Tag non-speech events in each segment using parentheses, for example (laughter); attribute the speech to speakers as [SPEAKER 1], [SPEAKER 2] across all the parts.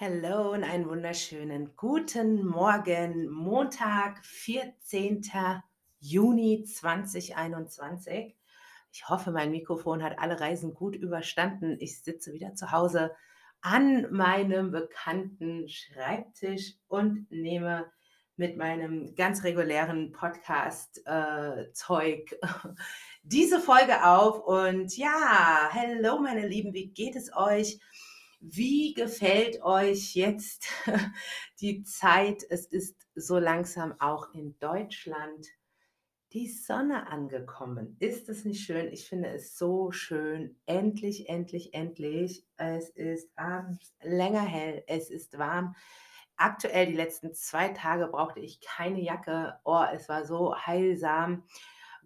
[SPEAKER 1] Hallo und einen wunderschönen guten Morgen, Montag, 14. Juni 2021. Ich hoffe, mein Mikrofon hat alle Reisen gut überstanden. Ich sitze wieder zu Hause an meinem bekannten Schreibtisch und nehme mit meinem ganz regulären Podcast-Zeug äh, (laughs) diese Folge auf. Und ja, hallo meine Lieben, wie geht es euch? Wie gefällt euch jetzt (laughs) die Zeit? Es ist so langsam auch in Deutschland die Sonne angekommen. Ist es nicht schön? Ich finde es so schön. Endlich, endlich, endlich. Es ist abends länger hell. Es ist warm. Aktuell die letzten zwei Tage brauchte ich keine Jacke. Oh, es war so heilsam.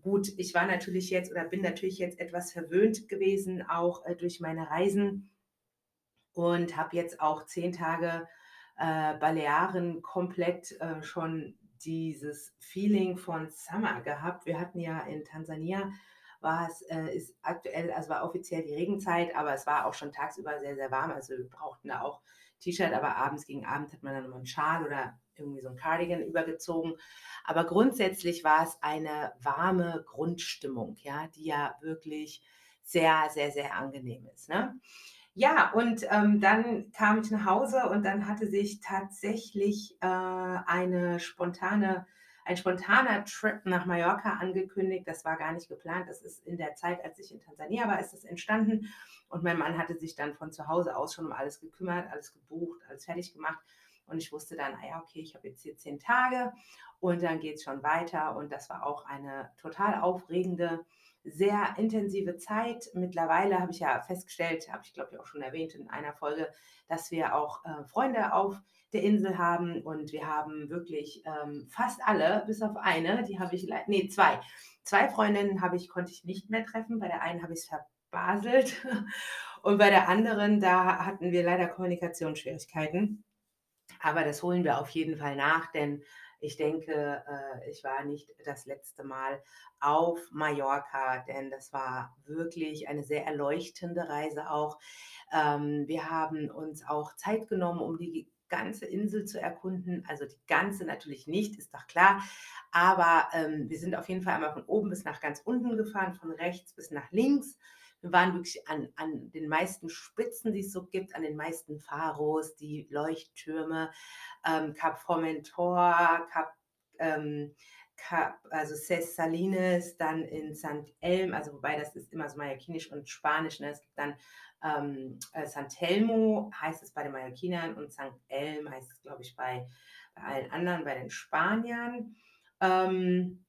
[SPEAKER 1] Gut, ich war natürlich jetzt oder bin natürlich jetzt etwas verwöhnt gewesen, auch äh, durch meine Reisen und habe jetzt auch zehn Tage äh, Balearen komplett äh, schon dieses Feeling von Summer gehabt. Wir hatten ja in Tansania war es, äh, ist aktuell, also war offiziell die Regenzeit, aber es war auch schon tagsüber sehr, sehr warm. Also wir brauchten da auch T-Shirt, aber abends gegen Abend hat man dann nochmal einen Schal oder irgendwie so ein Cardigan übergezogen. Aber grundsätzlich war es eine warme Grundstimmung, ja, die ja wirklich sehr, sehr, sehr angenehm ist. Ne? Ja, und ähm, dann kam ich nach Hause und dann hatte sich tatsächlich äh, eine spontane, ein spontaner Trip nach Mallorca angekündigt. Das war gar nicht geplant. Das ist in der Zeit, als ich in Tansania war, ist das entstanden. Und mein Mann hatte sich dann von zu Hause aus schon um alles gekümmert, alles gebucht, alles fertig gemacht. Und ich wusste dann, ah ja, okay, ich habe jetzt hier zehn Tage und dann geht es schon weiter. Und das war auch eine total aufregende sehr intensive Zeit. Mittlerweile habe ich ja festgestellt, habe ich glaube ich auch schon erwähnt in einer Folge, dass wir auch äh, Freunde auf der Insel haben und wir haben wirklich ähm, fast alle, bis auf eine, die habe ich, nee, zwei. Zwei Freundinnen habe ich, konnte ich nicht mehr treffen. Bei der einen habe ich es verbaselt (laughs) und bei der anderen, da hatten wir leider Kommunikationsschwierigkeiten. Aber das holen wir auf jeden Fall nach, denn ich denke, äh, ich war nicht das letzte Mal auf Mallorca, denn das war wirklich eine sehr erleuchtende Reise auch. Ähm, wir haben uns auch Zeit genommen, um die ganze Insel zu erkunden. Also die ganze natürlich nicht, ist doch klar. Aber ähm, wir sind auf jeden Fall einmal von oben bis nach ganz unten gefahren, von rechts bis nach links. Wir waren wirklich an, an den meisten Spitzen, die es so gibt, an den meisten Pharos, die Leuchttürme, ähm, Cap Formentor, Cap, ähm, Cap, also Ses Salines, dann in St. Elm, also wobei das ist immer so mallorquinisch und spanisch. Ne? Es gibt dann ähm, äh, San Telmo, heißt es bei den Mallorquinern, und St. Elm heißt es, glaube ich, bei, bei allen anderen, bei den Spaniern. Ähm,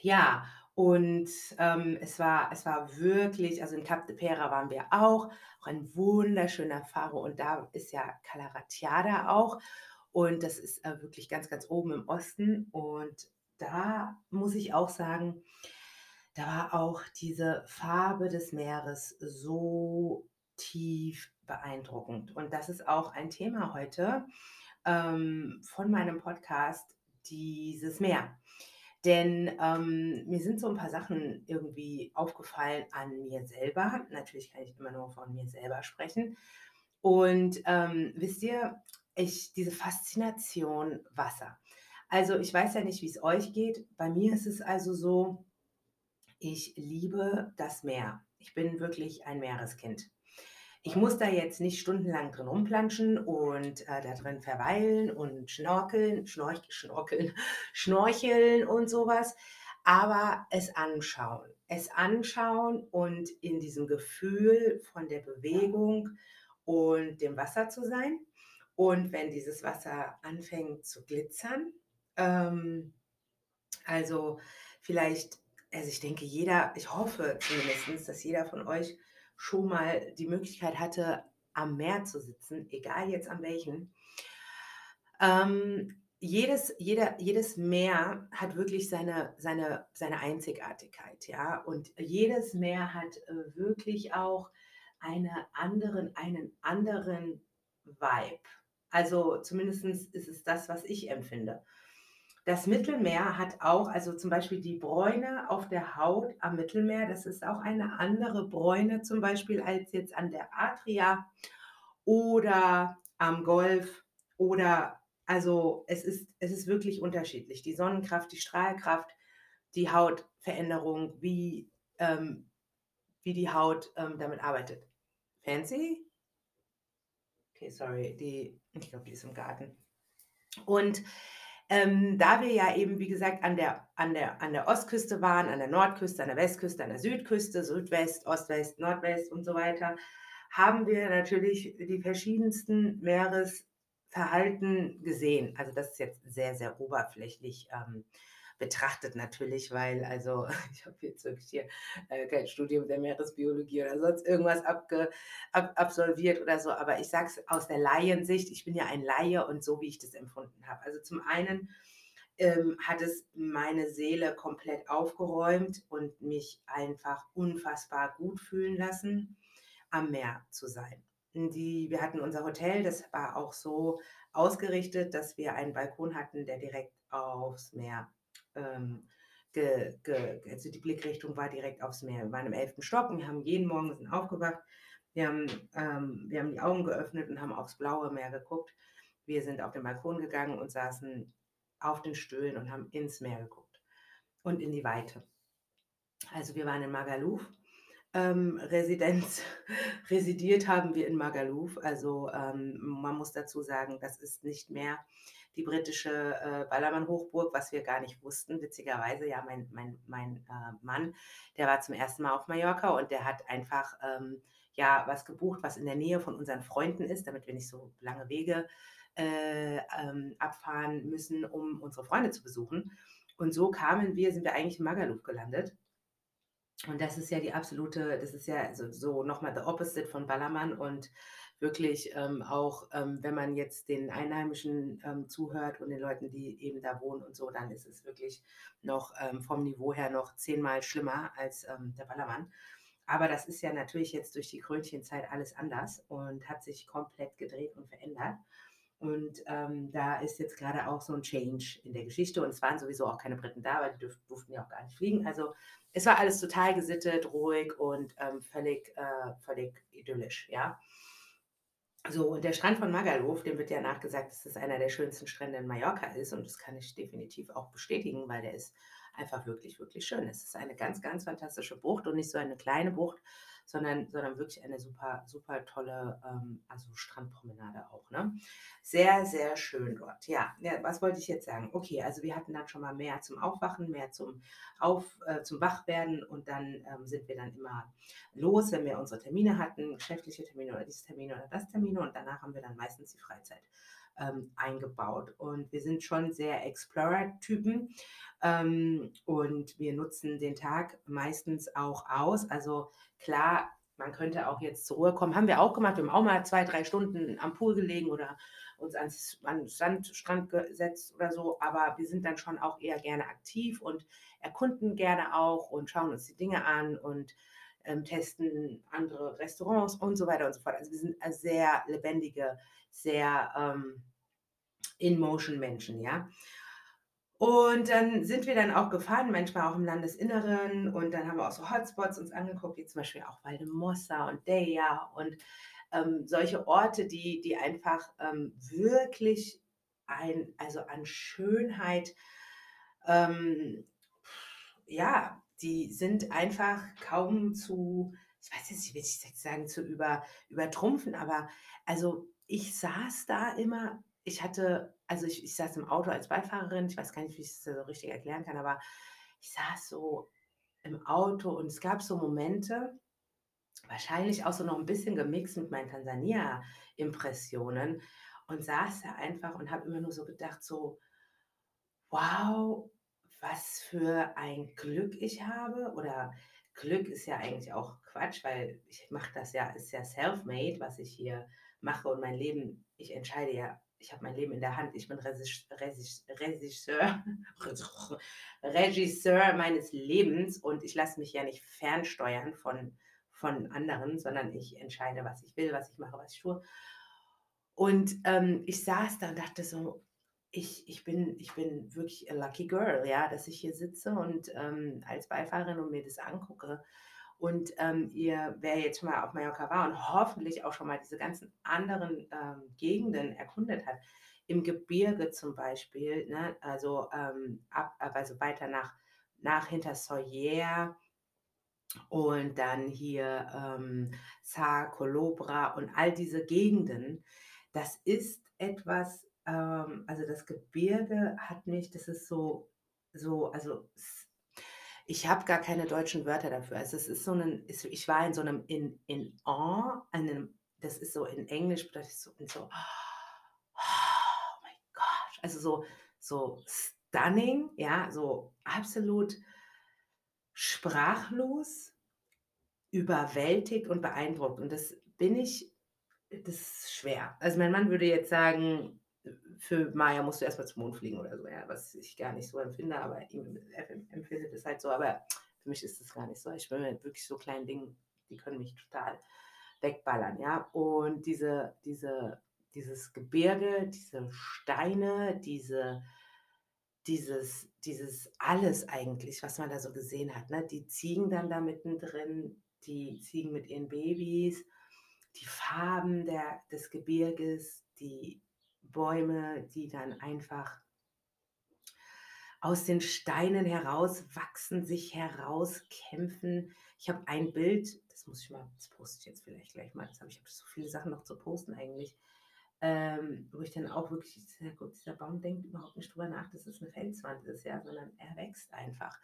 [SPEAKER 1] ja, und ähm, es, war, es war wirklich, also in Cap de Pera waren wir auch, auch ein wunderschöner Faro und da ist ja Calaratiada auch. Und das ist äh, wirklich ganz, ganz oben im Osten. Und da muss ich auch sagen, da war auch diese Farbe des Meeres so tief beeindruckend. Und das ist auch ein Thema heute ähm, von meinem Podcast, dieses Meer. Denn ähm, mir sind so ein paar Sachen irgendwie aufgefallen an mir selber. Natürlich kann ich immer nur von mir selber sprechen. Und ähm, wisst ihr, ich, diese Faszination Wasser. Also ich weiß ja nicht, wie es euch geht. Bei mir ist es also so, ich liebe das Meer. Ich bin wirklich ein Meereskind. Ich muss da jetzt nicht stundenlang drin rumplanschen und äh, da drin verweilen und schnorkeln, schnorch, schnorkeln, (laughs) schnorcheln und sowas, aber es anschauen. Es anschauen und in diesem Gefühl von der Bewegung und dem Wasser zu sein. Und wenn dieses Wasser anfängt zu glitzern, ähm, also vielleicht, also ich denke, jeder, ich hoffe zumindest, dass jeder von euch schon mal die Möglichkeit hatte, am Meer zu sitzen, egal jetzt an welchen. Ähm, jedes, jeder, jedes Meer hat wirklich seine, seine, seine Einzigartigkeit, ja. Und jedes Meer hat äh, wirklich auch eine anderen, einen anderen Vibe. Also zumindest ist es das, was ich empfinde. Das Mittelmeer hat auch, also zum Beispiel die Bräune auf der Haut am Mittelmeer, das ist auch eine andere Bräune zum Beispiel als jetzt an der Adria oder am Golf oder also es ist, es ist wirklich unterschiedlich. Die Sonnenkraft, die Strahlkraft, die Hautveränderung, wie, ähm, wie die Haut ähm, damit arbeitet. Fancy? Okay, sorry, die, ich glaube, die ist im Garten. Und ähm, da wir ja eben, wie gesagt, an der, an, der, an der Ostküste waren, an der Nordküste, an der Westküste, an der Südküste, Südwest, Ostwest, Nordwest und so weiter, haben wir natürlich die verschiedensten Meeresverhalten gesehen. Also das ist jetzt sehr, sehr oberflächlich ähm, betrachtet natürlich, weil also (laughs) ich habe jetzt wirklich hier äh, kein Studium der Meeresbiologie oder sonst irgendwas abge, ab, absolviert oder so, aber ich sage es aus der Laiensicht, ich bin ja ein Laie und so, wie ich das empfunden habe. Also zum einen ähm, hat es meine Seele komplett aufgeräumt und mich einfach unfassbar gut fühlen lassen, am Meer zu sein. Die, wir hatten unser Hotel, das war auch so ausgerichtet, dass wir einen Balkon hatten, der direkt aufs Meer ähm, ge, ge, also die Blickrichtung war direkt aufs Meer. Wir waren im elften Stock und wir haben jeden Morgen sind aufgewacht. Wir haben, ähm, wir haben die Augen geöffnet und haben aufs blaue Meer geguckt. Wir sind auf den Balkon gegangen und saßen auf den Stühlen und haben ins Meer geguckt und in die Weite. Also wir waren in Magaluf. Ähm, Residenz, (laughs) residiert haben wir in Magaluf. Also ähm, man muss dazu sagen, das ist nicht mehr die britische äh, Ballermann-Hochburg, was wir gar nicht wussten. Witzigerweise, ja, mein, mein, mein äh, Mann, der war zum ersten Mal auf Mallorca und der hat einfach ähm, ja was gebucht, was in der Nähe von unseren Freunden ist, damit wir nicht so lange Wege äh, ähm, abfahren müssen, um unsere Freunde zu besuchen. Und so kamen wir, sind wir eigentlich in Magaluf gelandet. Und das ist ja die absolute, das ist ja so, so nochmal the opposite von Ballermann und wirklich ähm, auch, ähm, wenn man jetzt den Einheimischen ähm, zuhört und den Leuten, die eben da wohnen und so, dann ist es wirklich noch ähm, vom Niveau her noch zehnmal schlimmer als ähm, der Ballermann. Aber das ist ja natürlich jetzt durch die Krönchenzeit alles anders und hat sich komplett gedreht und verändert. Und ähm, da ist jetzt gerade auch so ein Change in der Geschichte. Und es waren sowieso auch keine Briten da, weil die durften, ja auch gar nicht fliegen. Also es war alles total gesittet, ruhig und ähm, völlig, äh, völlig idyllisch, ja. So, und der Strand von Magaluf, dem wird ja nachgesagt, dass das einer der schönsten Strände in Mallorca ist. Und das kann ich definitiv auch bestätigen, weil der ist einfach wirklich, wirklich schön. Es ist eine ganz, ganz fantastische Bucht und nicht so eine kleine Bucht, sondern, sondern wirklich eine super, super tolle, ähm, also Strandpromenade auch. Ne? Sehr, sehr schön dort. Ja, ja, was wollte ich jetzt sagen? Okay, also wir hatten dann schon mal mehr zum Aufwachen, mehr zum, Auf, äh, zum Wachwerden und dann ähm, sind wir dann immer los, wenn wir unsere Termine hatten, geschäftliche Termine oder dieses Termine oder das Termine und danach haben wir dann meistens die Freizeit ähm, eingebaut. Und wir sind schon sehr Explorer-Typen ähm, und wir nutzen den Tag meistens auch aus. Also klar, man könnte auch jetzt zur Ruhe kommen. Haben wir auch gemacht. Wir haben auch mal zwei, drei Stunden am Pool gelegen oder uns ans, an Sandstrand gesetzt oder so. Aber wir sind dann schon auch eher gerne aktiv und erkunden gerne auch und schauen uns die Dinge an und ähm, testen andere Restaurants und so weiter und so fort. Also wir sind sehr lebendige, sehr ähm, in-motion Menschen, ja. Und dann sind wir dann auch gefahren, manchmal auch im Landesinneren und dann haben wir auch so Hotspots uns angeguckt, wie zum Beispiel auch Valdemossa und Deja und ähm, solche Orte, die, die einfach ähm, wirklich ein, also an Schönheit, ähm, ja, die sind einfach kaum zu, ich weiß jetzt nicht, will ich sagen, zu über, übertrumpfen, aber also ich saß da immer ich hatte, also ich, ich saß im Auto als Beifahrerin, ich weiß gar nicht, wie ich es so richtig erklären kann, aber ich saß so im Auto und es gab so Momente, wahrscheinlich auch so noch ein bisschen gemixt mit meinen Tansania-Impressionen und saß da einfach und habe immer nur so gedacht, so, wow, was für ein Glück ich habe. Oder Glück ist ja eigentlich auch Quatsch, weil ich mache das ja, ist ja self-made, was ich hier mache. Und mein Leben, ich entscheide ja ich habe mein Leben in der Hand, ich bin Regisseur, (laughs) Regisseur meines Lebens. Und ich lasse mich ja nicht fernsteuern von, von anderen, sondern ich entscheide, was ich will, was ich mache, was ich tue. Und ähm, ich saß da und dachte so, ich, ich, bin, ich bin wirklich a lucky girl, ja, dass ich hier sitze und ähm, als Beifahrerin und mir das angucke. Und ähm, ihr, wer jetzt schon mal auf Mallorca war und hoffentlich auch schon mal diese ganzen anderen ähm, Gegenden erkundet hat, im Gebirge zum Beispiel, ne, also, ähm, ab, also weiter nach, nach hinter Soyer und dann hier ähm, Sa, Colobra und all diese Gegenden, das ist etwas, ähm, also das Gebirge hat mich, das ist so, so, also ich habe gar keine deutschen Wörter dafür. Also es ist so ein, ich war in so einem, in, in awe, einem, das ist so in Englisch, bedeutet so, in so, oh mein Gott, also so, so stunning, ja, so absolut sprachlos, überwältigt und beeindruckt. Und das bin ich, das ist schwer. Also mein Mann würde jetzt sagen, für Maya musst du erstmal zum Mond fliegen oder so, ja, was ich gar nicht so empfinde, aber ihm empfindet es halt so. Aber für mich ist es gar nicht so. Ich bin mit wirklich so kleinen Dingen, die können mich total wegballern, ja. Und diese, diese, dieses Gebirge, diese Steine, diese, dieses, dieses alles eigentlich, was man da so gesehen hat, ne? Die Ziegen dann da mittendrin, die Ziegen mit ihren Babys, die Farben der, des Gebirges, die Bäume, die dann einfach aus den Steinen heraus wachsen, sich herauskämpfen. Ich habe ein Bild, das muss ich mal, das poste ich jetzt vielleicht gleich mal, das habe ich habe so viele Sachen noch zu posten eigentlich, ähm, wo ich dann auch wirklich, ja gut, dieser Baum denkt überhaupt nicht drüber nach, dass es eine Felswand ist, ja, sondern er wächst einfach.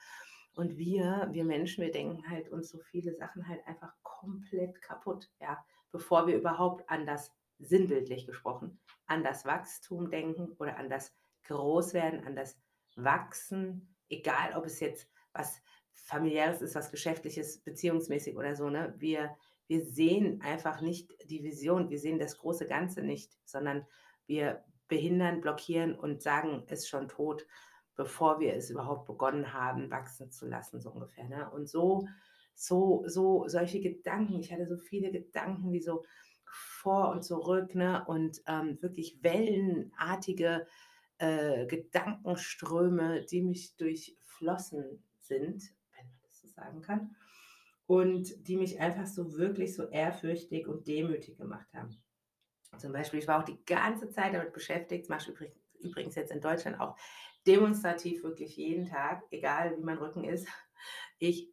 [SPEAKER 1] Und wir, wir Menschen, wir denken halt uns so viele Sachen halt einfach komplett kaputt, ja, bevor wir überhaupt an das sinnbildlich gesprochen, an das Wachstum denken oder an das Großwerden, an das Wachsen, egal ob es jetzt was familiäres ist, was geschäftliches, beziehungsmäßig oder so, ne? Wir, wir sehen einfach nicht die Vision, wir sehen das große Ganze nicht, sondern wir behindern, blockieren und sagen, es schon tot, bevor wir es überhaupt begonnen haben, wachsen zu lassen, so ungefähr. Ne? Und so, so, so, solche Gedanken, ich hatte so viele Gedanken, die so, vor und zurück ne? und ähm, wirklich wellenartige äh, Gedankenströme, die mich durchflossen sind, wenn man das so sagen kann, und die mich einfach so wirklich so ehrfürchtig und demütig gemacht haben. Zum Beispiel, ich war auch die ganze Zeit damit beschäftigt, das mache ich übrigens, übrigens jetzt in Deutschland auch demonstrativ wirklich jeden Tag, egal wie mein Rücken ist. Ich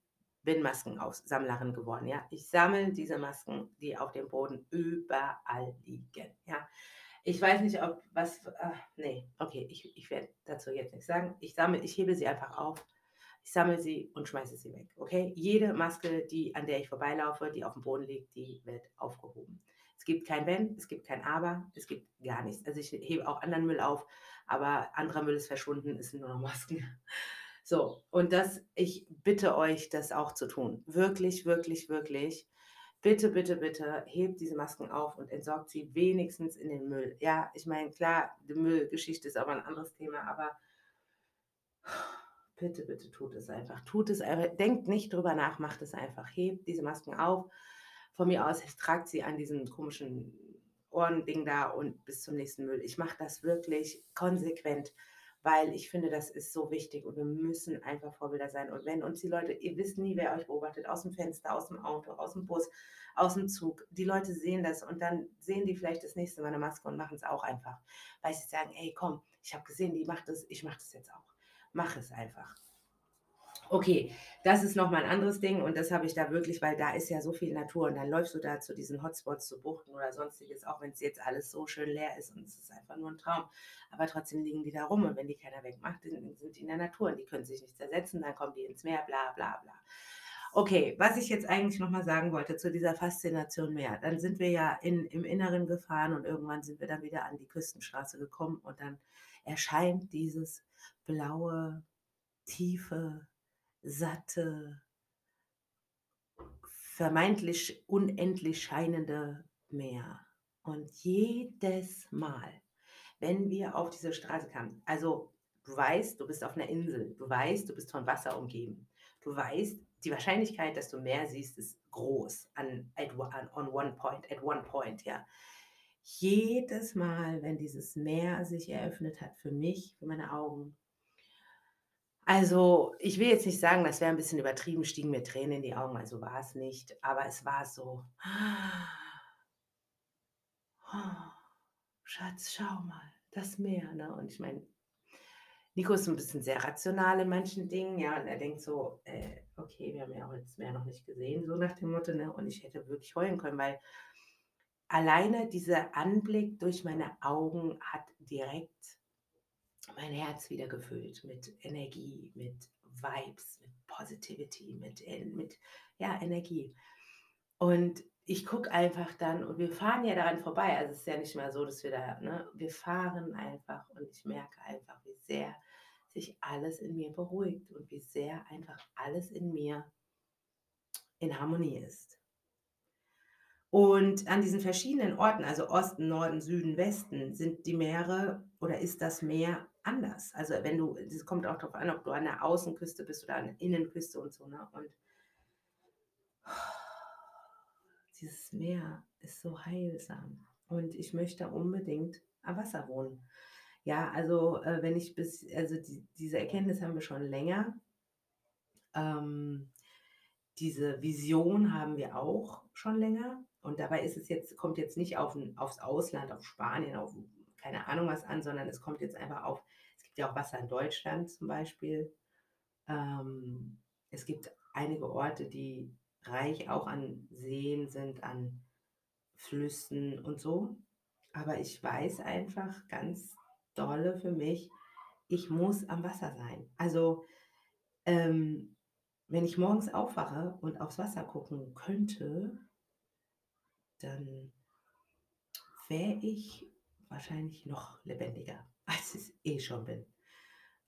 [SPEAKER 1] bin Maskensammlerin geworden. Ja, ich sammle diese Masken, die auf dem Boden überall liegen. Ja, ich weiß nicht, ob was. Äh, nee, okay, ich, ich werde dazu jetzt nichts sagen. Ich sammle, ich hebe sie einfach auf. Ich sammle sie und schmeiße sie weg. Okay, jede Maske, die an der ich vorbeilaufe, die auf dem Boden liegt, die wird aufgehoben. Es gibt kein Wenn, es gibt kein Aber, es gibt gar nichts. Also ich hebe auch anderen Müll auf, aber anderer Müll ist verschwunden, es sind nur noch Masken. So, und das, ich bitte euch, das auch zu tun. Wirklich, wirklich, wirklich. Bitte, bitte, bitte, hebt diese Masken auf und entsorgt sie wenigstens in den Müll. Ja, ich meine, klar, die Müllgeschichte ist aber ein anderes Thema, aber bitte, bitte tut es einfach. Tut es einfach. Denkt nicht drüber nach, macht es einfach. Hebt diese Masken auf. Von mir aus tragt sie an diesem komischen Ohrending da und bis zum nächsten Müll. Ich mache das wirklich konsequent weil ich finde, das ist so wichtig und wir müssen einfach Vorbilder sein. Und wenn uns die Leute, ihr wisst nie, wer euch beobachtet, aus dem Fenster, aus dem Auto, aus dem Bus, aus dem Zug, die Leute sehen das und dann sehen die vielleicht das nächste Mal eine Maske und machen es auch einfach, weil sie sagen, ey, komm, ich habe gesehen, die macht das, ich mache das jetzt auch. Mach es einfach. Okay, das ist nochmal ein anderes Ding und das habe ich da wirklich, weil da ist ja so viel Natur und dann läufst du da zu diesen Hotspots, zu Buchten oder sonstiges, auch wenn es jetzt alles so schön leer ist und es ist einfach nur ein Traum. Aber trotzdem liegen die da rum und wenn die keiner wegmacht, dann sind die in der Natur und die können sich nicht zersetzen, dann kommen die ins Meer, bla bla bla. Okay, was ich jetzt eigentlich nochmal sagen wollte zu dieser Faszination Meer, dann sind wir ja in, im Inneren gefahren und irgendwann sind wir dann wieder an die Küstenstraße gekommen und dann erscheint dieses blaue, tiefe, satte, vermeintlich unendlich scheinende Meer. Und jedes Mal, wenn wir auf diese Straße kamen, also du weißt, du bist auf einer Insel, du weißt, du bist von Wasser umgeben, du weißt, die Wahrscheinlichkeit, dass du Meer siehst, ist groß an, at, on one point, at one point, ja. Jedes Mal, wenn dieses Meer sich eröffnet hat für mich, für meine Augen, Also, ich will jetzt nicht sagen, das wäre 'n bisschen übertrieben, stiegen mir Tränen in die Augen, also war es nicht, aber es war so: „Schatz, schau mal, das Meer“, ne? Und ich meine, Nico ist 'n bisschen sehr rational in manchen Dingen, ja, und er denkt so: „Äh, okay, wir haben ja heute das Meer noch nicht gesehen“, so nach dem Motto, ne? Und ich hätte wirklich heulen können, weil alleine dieser Anblick durch meine Augen hat direkt mein Herz wieder gefüllt mit Energie, mit Vibes, mit Positivity, mit en mit, ja, Energie. Und ich gucke einfach dann und wir fahren ja daran vorbei. Also, es ist ja nicht mal so, dass wir da ne, wir fahren einfach und ich merke einfach, wie sehr sich alles in mir beruhigt und wie sehr einfach alles in mir in Harmonie ist. Und an diesen verschiedenen Orten, also Osten, Norden, Süden, Westen, sind die Meere oder ist das Meer anders. Also, wenn du das kommt auch drauf an, ob du an der Außenküste bist oder an der Innenküste und so, ne? Und dieses Meer ist so heilsam und ich möchte unbedingt am Wasser wohnen. Ja, also, äh, wenn ich bis also, die diese Erkenntnis haben wir schon länger. Ähm, diese Vision haben wir auch schon länger und dabei ist es jetzt kommt jetzt nicht auf aufs Ausland, auf Spanien, auf keine Ahnung was an, sondern es kommt jetzt einfach auf es gibt ja auch Wasser in Deutschland zum Beispiel. Ähm, es gibt einige Orte, die reich auch an Seen sind, an Flüssen und so. Aber ich weiß einfach ganz dolle für mich, ich muss am Wasser sein. Also, ähm, wenn ich morgens aufwache und aufs Wasser gucken könnte dann wäre ich wahrscheinlich noch lebendiger, (laughs) als ich eh schon bin.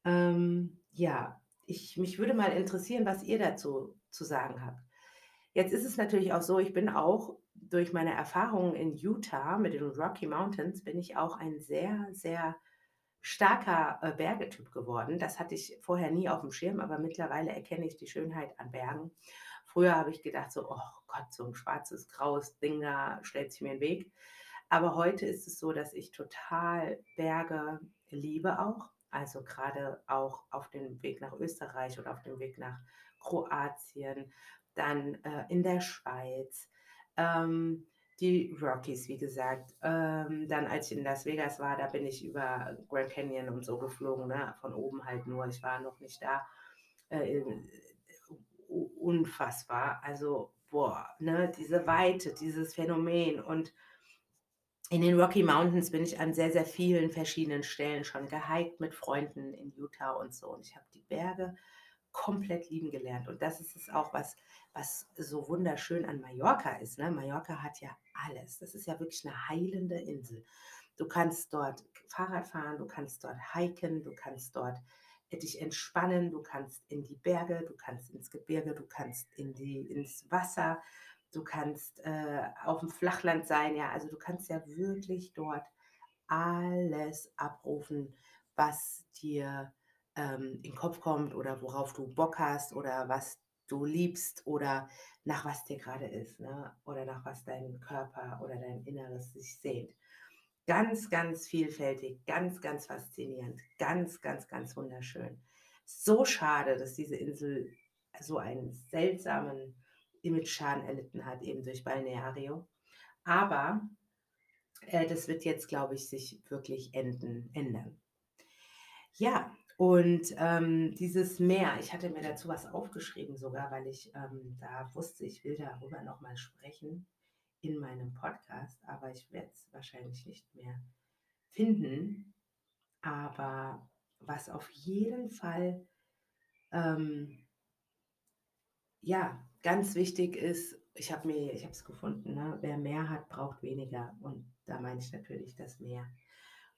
[SPEAKER 1] Ähm, ja, ich mich würde mal interessieren, was ihr dazu zu sagen habt. Jetzt ist es natürlich auch so, ich bin auch durch meine Erfahrungen in Utah mit den Rocky Mountains bin ich auch ein sehr, sehr starker, äh, Bergetyp geworden. Das hatte ich vorher nie auf'm Schirm, aber mittlerweile erkenne ich die Schönheit an Bergen. Früher habe ich gedacht so: „Oh Gott, so 'n schwarzes, graues Ding da stellt sich mir in Weg.“ Aber heute ist es so, dass ich total Berge liebe auch. Also, grade auch auf dem Weg nach Österreich oder auf dem Weg nach Kroatien, dann, äh, in der Schweiz, ähm, die Rockies, wie gesagt. Ähm, dann, als ich in Las Vegas war, da bin ich über Grand Canyon und so geflogen, ne, von oben halt nur. Ich war noch nicht da. Äh, unfassbar. Also, boah, ne, diese Weite, dieses Phänomen und in den Rocky Mountains bin ich an sehr, sehr vielen verschiedenen Stellen schon gehiked mit Freunden in Utah und so und ich habe die Berge komplett lieben gelernt und das ist es auch, was was so wunderschön an Mallorca ist, ne? Mallorca hat ja alles. Das ist ja wirklich 'ne heilende Insel. Du kannst dort Fahrrad fahren, du kannst dort hiken, du kannst dort, äh, dich entspannen, du kannst in die Berge, du kannst ins Gebirge, du kannst in die ins Wasser, du kannst, äh, auf'm Flachland sein, ja? Also, du kannst ja wirklich dort alles abrufen, was dir, ähm, in Kopf kommt oder worauf du Bock hast oder was du liebst oder nach was dir grade ist, ne? Oder nach was dein Körper oder dein Inneres sich sehnt. Ganz, ganz vielfältig, ganz, ganz faszinierend, ganz, ganz, ganz wunderschön. So schade, dass diese Insel so einen seltsamen Imageschaden erlitten hat, eben durch Balneario. Aber, äh, das wird jetzt, glaube ich, sich wirklich enden ändern. Ja, und, ähm, dieses Meer ich hatte mir dazu was aufgeschrieben sogar, weil ich, ähm, da wusste, ich will darüber noch mal sprechen in meinem Podcast, aber ich werde es wahrscheinlich nicht mehr finden. Aber was auf jeden Fall, ähm ja, ganz wichtig ist, ich habe mir ich habe es gefunden, ne? Wer mehr hat, braucht weniger und da meine ich natürlich das Meer.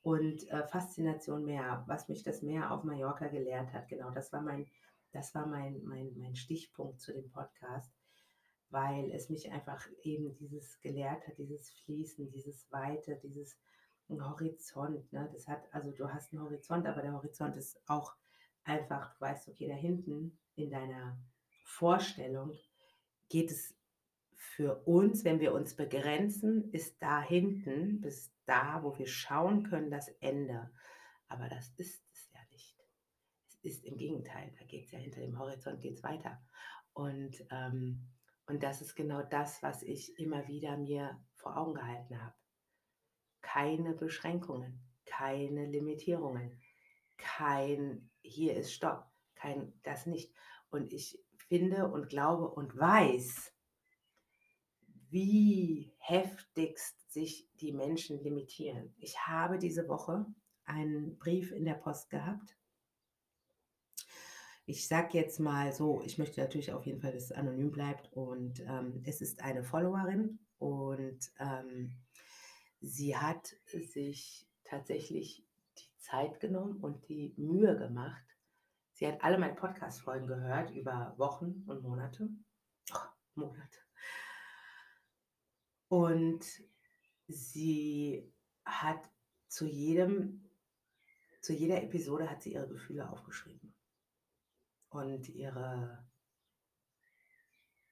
[SPEAKER 1] Und, äh, Faszination Meer, was mich das Meer auf Mallorca gelehrt hat, genau, das war mein das war mein mein mein Stichpunkt zu dem Podcast, weil es mich einfach eben dieses gelehrt hat, dieses Fließen, dieses Weite, dieses Horizont, ne? Das hat also, du hast 'n Horizont, aber der Horizont ist auch einfach du weißt, okay, da hinten in deiner Vorstellung geht es für uns, wenn wir uns begrenzen, ist da hinten bis da, wo wir schauen können, das Ende. Aber das ist es ja nicht. Es ist im Gegenteil, da geht es ja hinter dem Horizont geht's weiter. Und, ähm, und das ist genau das, was ich immer wieder mir vor Augen gehalten habe. Keine Beschränkungen, keine Limitierungen, kein hier ist Stopp, kein das nicht. Und ich finde und glaube und weiß, wie heftigst sich die Menschen limitieren. Ich habe diese Woche einen Brief in der Post gehabt. Ich sage jetzt mal so, ich möchte natürlich auf jeden Fall, dass es anonym bleibt und ähm, es ist eine Followerin und ähm, sie hat sich tatsächlich die Zeit genommen und die Mühe gemacht. Sie hat alle meine Podcast-Folgen gehört über Wochen und Monate. Oh, Monate. Und sie hat zu jedem, zu jeder Episode hat sie ihre Gefühle aufgeschrieben. Und ihre,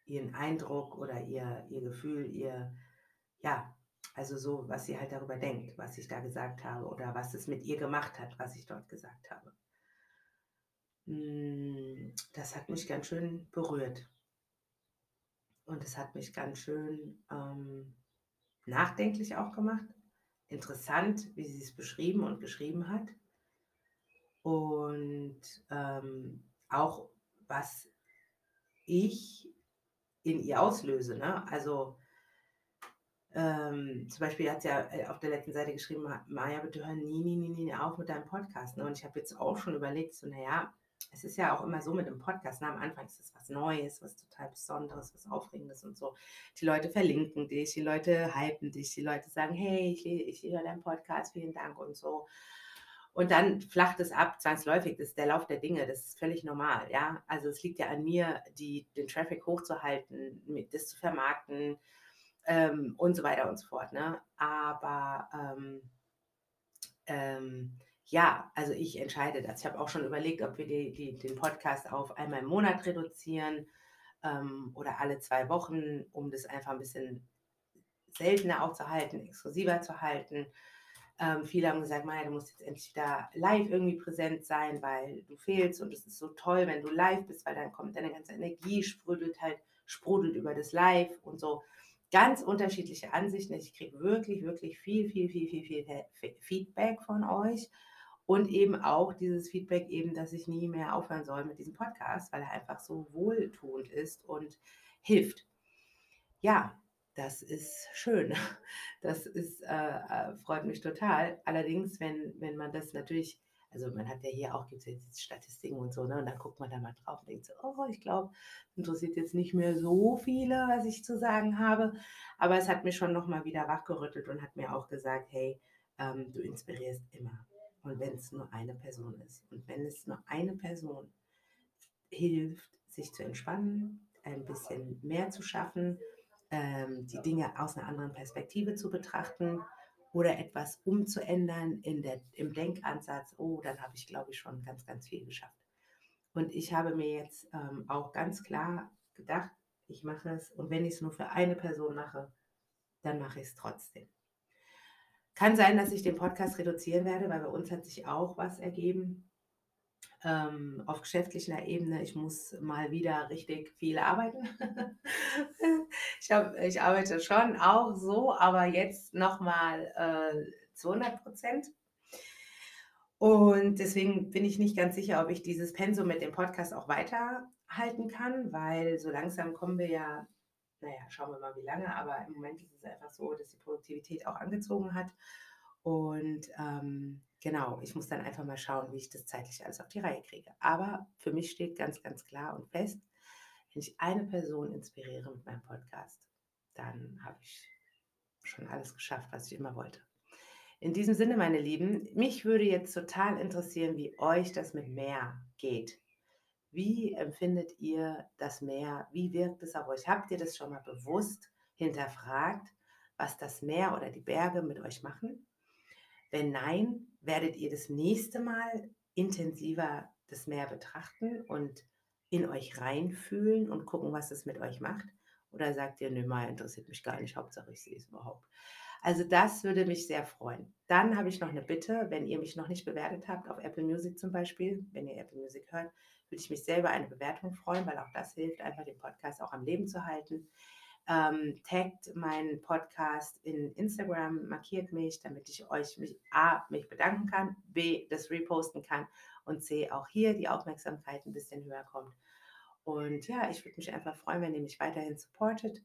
[SPEAKER 1] ihren Eindruck oder ihr, ihr Gefühl, ihr, ja, also so, was sie halt darüber denkt, was ich da gesagt habe oder was es mit ihr gemacht hat, was ich dort gesagt habe. Hm, das hat mich ganz schön berührt. Und es hat mich ganz schön ähm, nachdenklich auch gemacht. Interessant, wie sie es beschrieben und geschrieben hat. Und ähm, auch, was ich in ihr auslöse. Ne? Also ähm, zum Beispiel hat sie ja äh, auf der letzten Seite geschrieben, Maja, bitte hör nie, nie, nie, nie auf mit deinem Podcast. Ne? Und ich habe jetzt auch schon überlegt, so, naja, es ist ja auch immer so mit dem Podcast. Ne? Am Anfang ist es was Neues, was total Besonderes, was Aufregendes und so. Die Leute verlinken dich, die Leute hypen dich, die Leute sagen, hey, ich, ich höre deinen Podcast, vielen Dank und so. Und dann flacht es ab, zwangsläufig, das ist der Lauf der Dinge, das ist völlig normal, ja. Also es liegt ja an mir, die, den Traffic hochzuhalten, das zu vermarkten, ähm, und so weiter und so fort. Ne? Aber ähm, ähm, ja, also ich entscheide das. Ich habe auch schon überlegt, ob wir die, die, den Podcast auf einmal im Monat reduzieren ähm, oder alle zwei Wochen, um das einfach ein bisschen seltener auch zu halten, exklusiver zu halten. Ähm, viele haben gesagt, Maja, du musst jetzt endlich da live irgendwie präsent sein, weil du fehlst und es ist so toll, wenn du live bist, weil dann kommt deine ganze Energie, sprudelt halt, sprudelt über das Live und so ganz unterschiedliche Ansichten. Ich kriege wirklich, wirklich viel, viel, viel, viel, viel Feedback von euch. Und eben auch dieses Feedback eben, dass ich nie mehr aufhören soll mit diesem Podcast, weil er einfach so wohltuend ist und hilft. Ja, das ist schön. (laughs) Das ist, äh, äh freut mich total. Allerdings, wenn, wenn man das natürlich also man hat ja hier auch, gibt es jetzt Statistiken und so, ne? Und dann guckt man da mal drauf und denkt so, oh, ich glaube, interessiert jetzt nicht mehr so viele, was ich zu sagen habe. Aber es hat mich schon nochmal wieder wachgerüttelt und hat mir auch gesagt, hey, ähm, du inspirierst immer. Und wenn es nur eine Person ist. Und wenn es nur eine Person hilft, sich zu entspannen, ein bisschen mehr zu schaffen, ähm, die Dinge aus einer anderen Perspektive zu betrachten, oder etwas umzuändern in der, im Denkansatz, oh, dann habe ich, glaube ich, schon ganz, ganz viel geschafft. Und ich habe mir jetzt ähm, auch ganz klar gedacht, ich mache es und wenn ich es nur für eine Person mache, dann mache ich es trotzdem. Kann sein, dass ich den Podcast reduzieren werde, weil bei uns hat sich auch was ergeben ähm, auf geschäftlicher Ebene. Ich muss mal wieder richtig viel arbeiten. (laughs) ich, hab, ich arbeite schon auch so, aber jetzt nochmal äh, 200 Prozent. Und deswegen bin ich nicht ganz sicher, ob ich dieses Pensum mit dem Podcast auch weiterhalten kann, weil so langsam kommen wir ja, naja, schauen wir mal wie lange, aber im Moment ist es einfach so, dass die Produktivität auch angezogen hat. Und ähm, genau, ich muss dann einfach mal schauen, wie ich das zeitlich alles auf die Reihe kriege. Aber für mich steht ganz, ganz klar und fest, wenn ich eine Person inspiriere mit meinem Podcast, dann habe ich schon alles geschafft, was ich immer wollte. In diesem Sinne, meine Lieben, mich würde jetzt total interessieren, wie euch das mit Meer geht. Wie empfindet ihr das Meer? Wie wirkt es auf euch? Habt ihr das schon mal bewusst hinterfragt, was das Meer oder die Berge mit euch machen? Wenn nein, werdet ihr das nächste Mal intensiver das Meer betrachten und in euch reinfühlen und gucken, was es mit euch macht? Oder sagt ihr, nö, mal interessiert mich gar nicht, Hauptsache ich sehe es überhaupt. Also das würde mich sehr freuen. Dann habe ich noch eine Bitte, wenn ihr mich noch nicht bewertet habt, auf Apple Music zum Beispiel, wenn ihr Apple Music hört, würde ich mich selber eine Bewertung freuen, weil auch das hilft, einfach den Podcast auch am Leben zu halten. Ähm, taggt meinen Podcast in Instagram, markiert mich, damit ich euch mich A, mich bedanken kann, B, das reposten kann und C, auch hier die Aufmerksamkeit ein bisschen höher kommt. Und ja, ich würde mich einfach freuen, wenn ihr mich weiterhin supportet.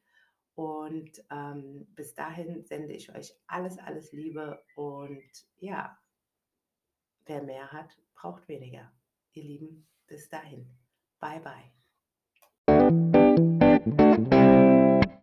[SPEAKER 1] Und ähm, bis dahin sende ich euch alles, alles Liebe. Und ja, wer mehr hat, braucht weniger. Ihr Lieben, bis dahin. Bye, bye.